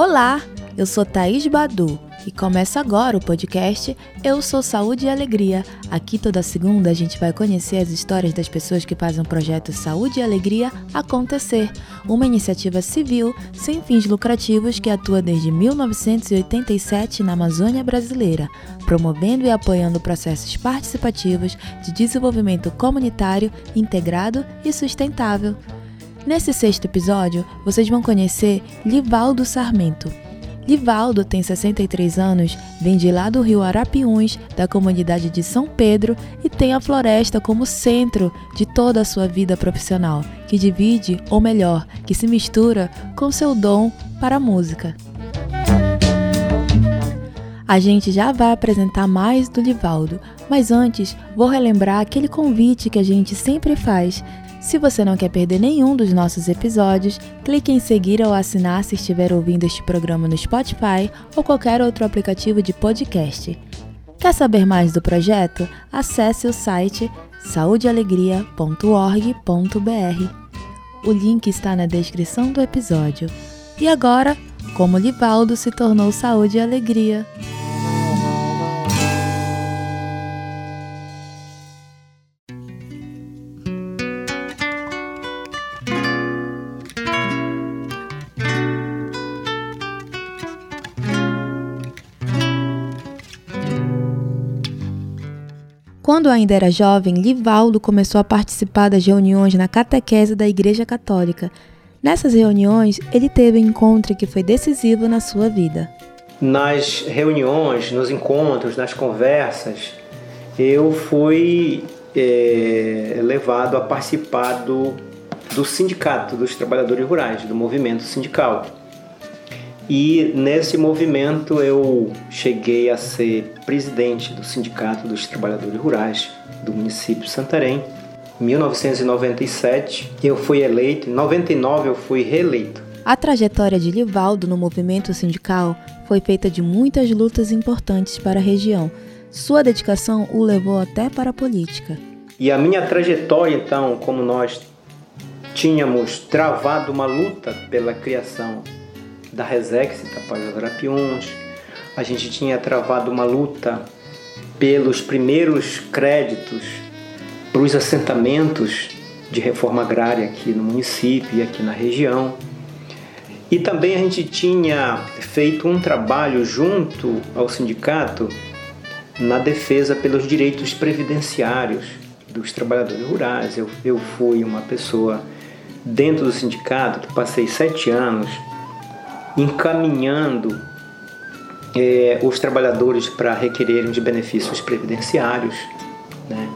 Olá, eu sou Thaís Badu e começa agora o podcast Eu Sou Saúde e Alegria. Aqui toda segunda a gente vai conhecer as histórias das pessoas que fazem o projeto Saúde e Alegria acontecer, uma iniciativa civil sem fins lucrativos que atua desde 1987 na Amazônia brasileira, promovendo e apoiando processos participativos de desenvolvimento comunitário, integrado e sustentável. Nesse sexto episódio, vocês vão conhecer Livaldo Sarmento Livaldo tem 63 anos, vem de lá do rio Arapiuns, da comunidade de São Pedro, e tem a floresta como centro de toda a sua vida profissional, que divide, ou melhor, que se mistura com seu dom para a música. A gente já vai apresentar mais do Livaldo, mas antes vou relembrar aquele convite que a gente sempre faz se você não quer perder nenhum dos nossos episódios, clique em seguir ou assinar se estiver ouvindo este programa no Spotify ou qualquer outro aplicativo de podcast. Quer saber mais do projeto? Acesse o site saudealegria.org.br. O link está na descrição do episódio. E agora, como Livaldo se tornou Saúde e Alegria. Quando ainda era jovem, Livaldo começou a participar das reuniões na catequese da Igreja Católica. Nessas reuniões, ele teve um encontro que foi decisivo na sua vida. Nas reuniões, nos encontros, nas conversas, eu fui é, levado a participar do, do Sindicato dos Trabalhadores Rurais, do movimento sindical. E nesse movimento eu cheguei a ser presidente do Sindicato dos Trabalhadores Rurais do município de Santarém. Em 1997 eu fui eleito, em 99 eu fui reeleito. A trajetória de Livaldo no movimento sindical foi feita de muitas lutas importantes para a região. Sua dedicação o levou até para a política. E a minha trajetória, então, como nós tínhamos travado uma luta pela criação da Resex Tapajós Arapiuns. A gente tinha travado uma luta pelos primeiros créditos para os assentamentos de reforma agrária aqui no município e aqui na região. E também a gente tinha feito um trabalho junto ao sindicato na defesa pelos direitos previdenciários dos trabalhadores rurais. Eu, eu fui uma pessoa dentro do sindicato que passei sete anos encaminhando é, os trabalhadores para requererem de benefícios previdenciários. Né?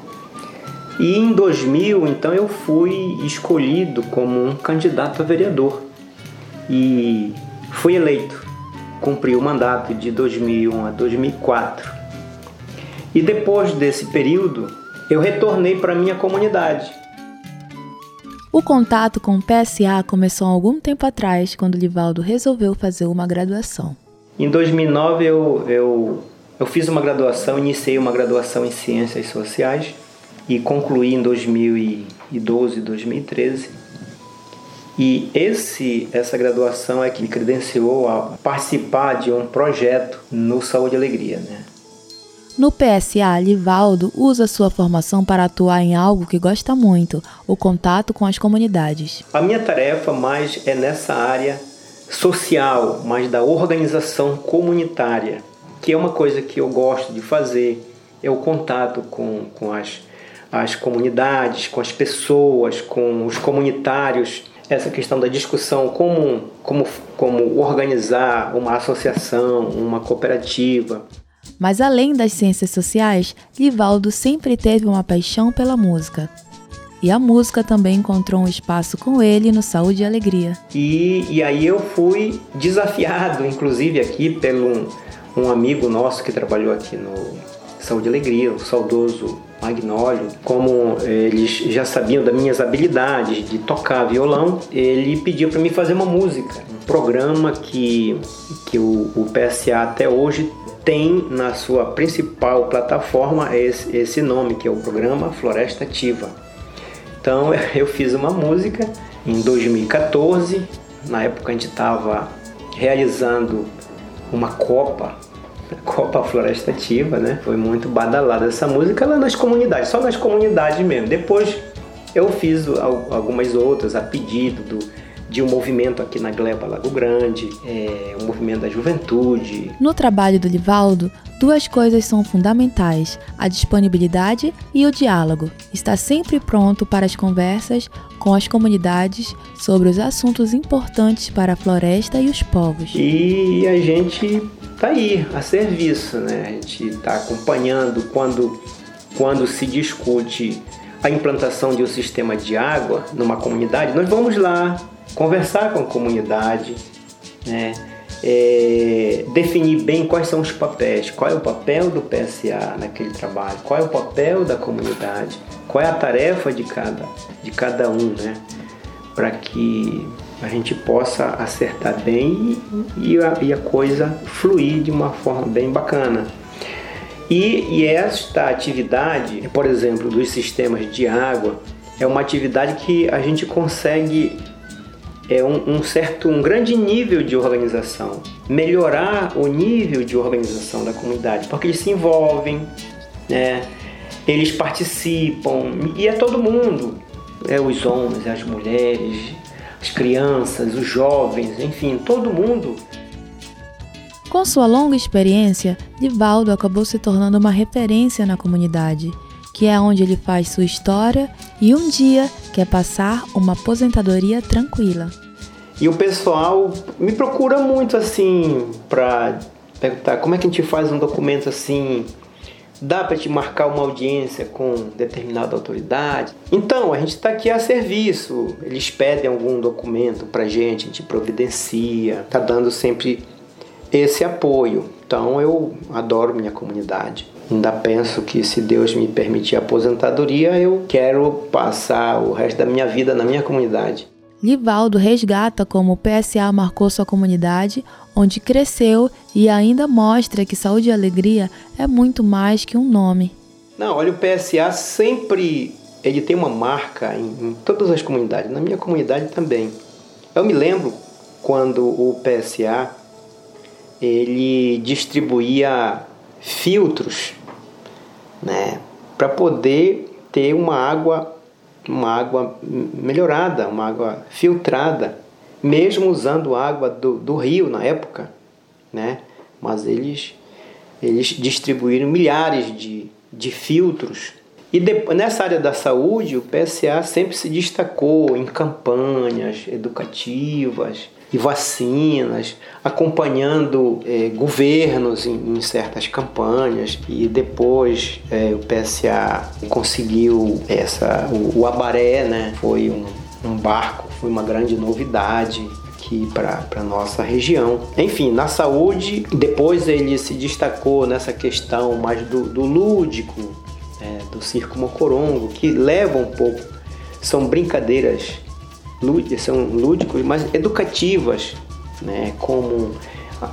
E em 2000, então, eu fui escolhido como um candidato a vereador e fui eleito. Cumpri o mandato de 2001 a 2004. E depois desse período, eu retornei para minha comunidade o contato com o PSA começou há algum tempo atrás, quando Livaldo resolveu fazer uma graduação. Em 2009 eu, eu, eu fiz uma graduação, iniciei uma graduação em Ciências Sociais e concluí em 2012, 2013. E esse, essa graduação é que me credenciou a participar de um projeto no Saúde e Alegria, né? No PSA, Livaldo usa sua formação para atuar em algo que gosta muito, o contato com as comunidades. A minha tarefa mais é nessa área social, mais da organização comunitária, que é uma coisa que eu gosto de fazer, é o contato com, com as, as comunidades, com as pessoas, com os comunitários, essa questão da discussão como, como, como organizar uma associação, uma cooperativa. Mas além das ciências sociais, Livaldo sempre teve uma paixão pela música. E a música também encontrou um espaço com ele no Saúde e Alegria. E, e aí eu fui desafiado, inclusive aqui, pelo um, um amigo nosso que trabalhou aqui no Saúde e Alegria, o saudoso Magnólio, como eles já sabiam das minhas habilidades de tocar violão, ele pediu para mim fazer uma música, um programa que, que o, o PSA até hoje tem na sua principal plataforma esse, esse nome, que é o programa Floresta Ativa. Então eu fiz uma música em 2014, na época a gente estava realizando uma copa, Copa Florestativa, né? Foi muito badalada essa música lá nas comunidades, só nas comunidades mesmo. Depois eu fiz algumas outras a pedido do, de um movimento aqui na Gleba Lago Grande, é, o movimento da juventude. No trabalho do Livaldo, duas coisas são fundamentais: a disponibilidade e o diálogo. Está sempre pronto para as conversas com as comunidades sobre os assuntos importantes para a floresta e os povos. E a gente está aí a serviço, né? A gente está acompanhando quando, quando se discute a implantação de um sistema de água numa comunidade, nós vamos lá conversar com a comunidade, né? É, definir bem quais são os papéis, qual é o papel do PSA naquele trabalho, qual é o papel da comunidade, qual é a tarefa de cada, de cada um, né? Para que a gente possa acertar bem e, e, a, e, a, coisa fluir de uma forma bem bacana. E, e esta atividade, por exemplo, dos sistemas de água, é uma atividade que a gente consegue é um, um, certo, um grande nível de organização, melhorar o nível de organização da comunidade, porque eles se envolvem, né? eles participam e é todo mundo, é os homens, as mulheres, as crianças, os jovens, enfim, todo mundo com sua longa experiência, Divaldo acabou se tornando uma referência na comunidade, que é onde ele faz sua história e um dia quer passar uma aposentadoria tranquila. E o pessoal me procura muito assim para perguntar como é que a gente faz um documento assim dá para te marcar uma audiência com determinada autoridade. Então, a gente está aqui a serviço. Eles pedem algum documento para gente, a gente providencia. Tá dando sempre esse apoio. Então eu adoro minha comunidade. Ainda penso que se Deus me permitir aposentadoria, eu quero passar o resto da minha vida na minha comunidade. Livaldo resgata como o PSA marcou sua comunidade, onde cresceu e ainda mostra que saúde e alegria é muito mais que um nome. Não, olha, o PSA sempre ele tem uma marca em, em todas as comunidades, na minha comunidade também. Eu me lembro quando o PSA ele distribuía filtros, né, para poder ter uma água, uma água melhorada, uma água filtrada, mesmo usando água do, do rio na época, né? Mas eles eles distribuíram milhares de, de filtros e depois, nessa área da saúde, o PSA sempre se destacou em campanhas educativas, e vacinas, acompanhando é, governos em, em, certas campanhas e depois é, o PSA conseguiu essa o, o Abaré, né? Foi um, um barco, foi uma grande novidade aqui para nossa região. Enfim, na saúde, depois ele se destacou nessa questão mais do, do lúdico, é, do circo mocorongo, que leva um pouco, são brincadeiras são lúdicos, mas educativas, né? como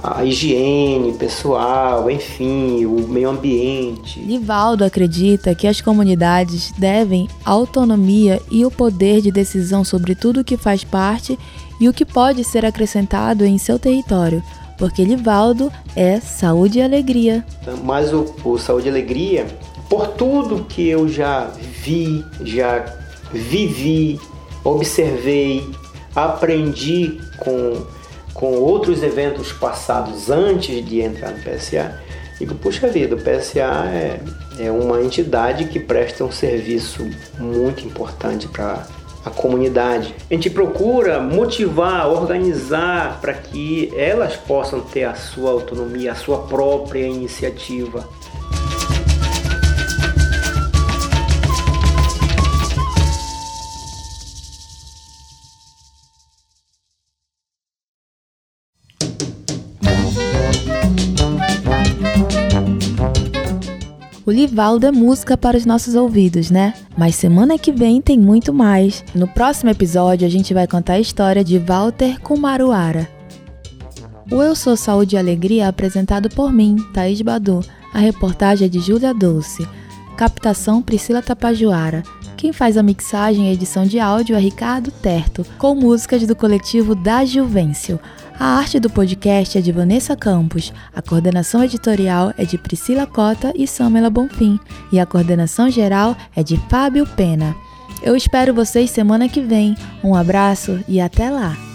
a, higiene pessoal, enfim, o meio ambiente. Livaldo acredita que as comunidades devem autonomia e o poder de decisão sobre tudo o que faz parte e o que pode ser acrescentado em seu território, porque Livaldo é saúde e alegria. Mas o, o saúde e alegria, por tudo que eu já vi, já vivi, observei, aprendi com, com outros eventos passados antes de entrar no PSA, digo, puxa vida, o PSA é, é uma entidade que presta um serviço muito importante para a comunidade. A gente procura motivar, organizar para que elas possam ter a sua autonomia, a sua própria iniciativa. O Livaldo é música para os nossos ouvidos, né? Mas semana que vem tem muito mais. No próximo episódio a gente vai contar a história de Walter com Maruara. O Eu Sou Saúde e Alegria é apresentado por mim, Thaís Badu. A reportagem é de Júlia Dolce. Captação Priscila Tapajuara. Quem faz a mixagem e edição de áudio é Ricardo Terto, com músicas do coletivo Da Juvencio. A arte do podcast é de Vanessa Campos, a coordenação editorial é de Priscila Cota e Samela Bonfim, e a coordenação geral é de Fábio Pena. Eu espero vocês semana que vem. Um abraço e até lá!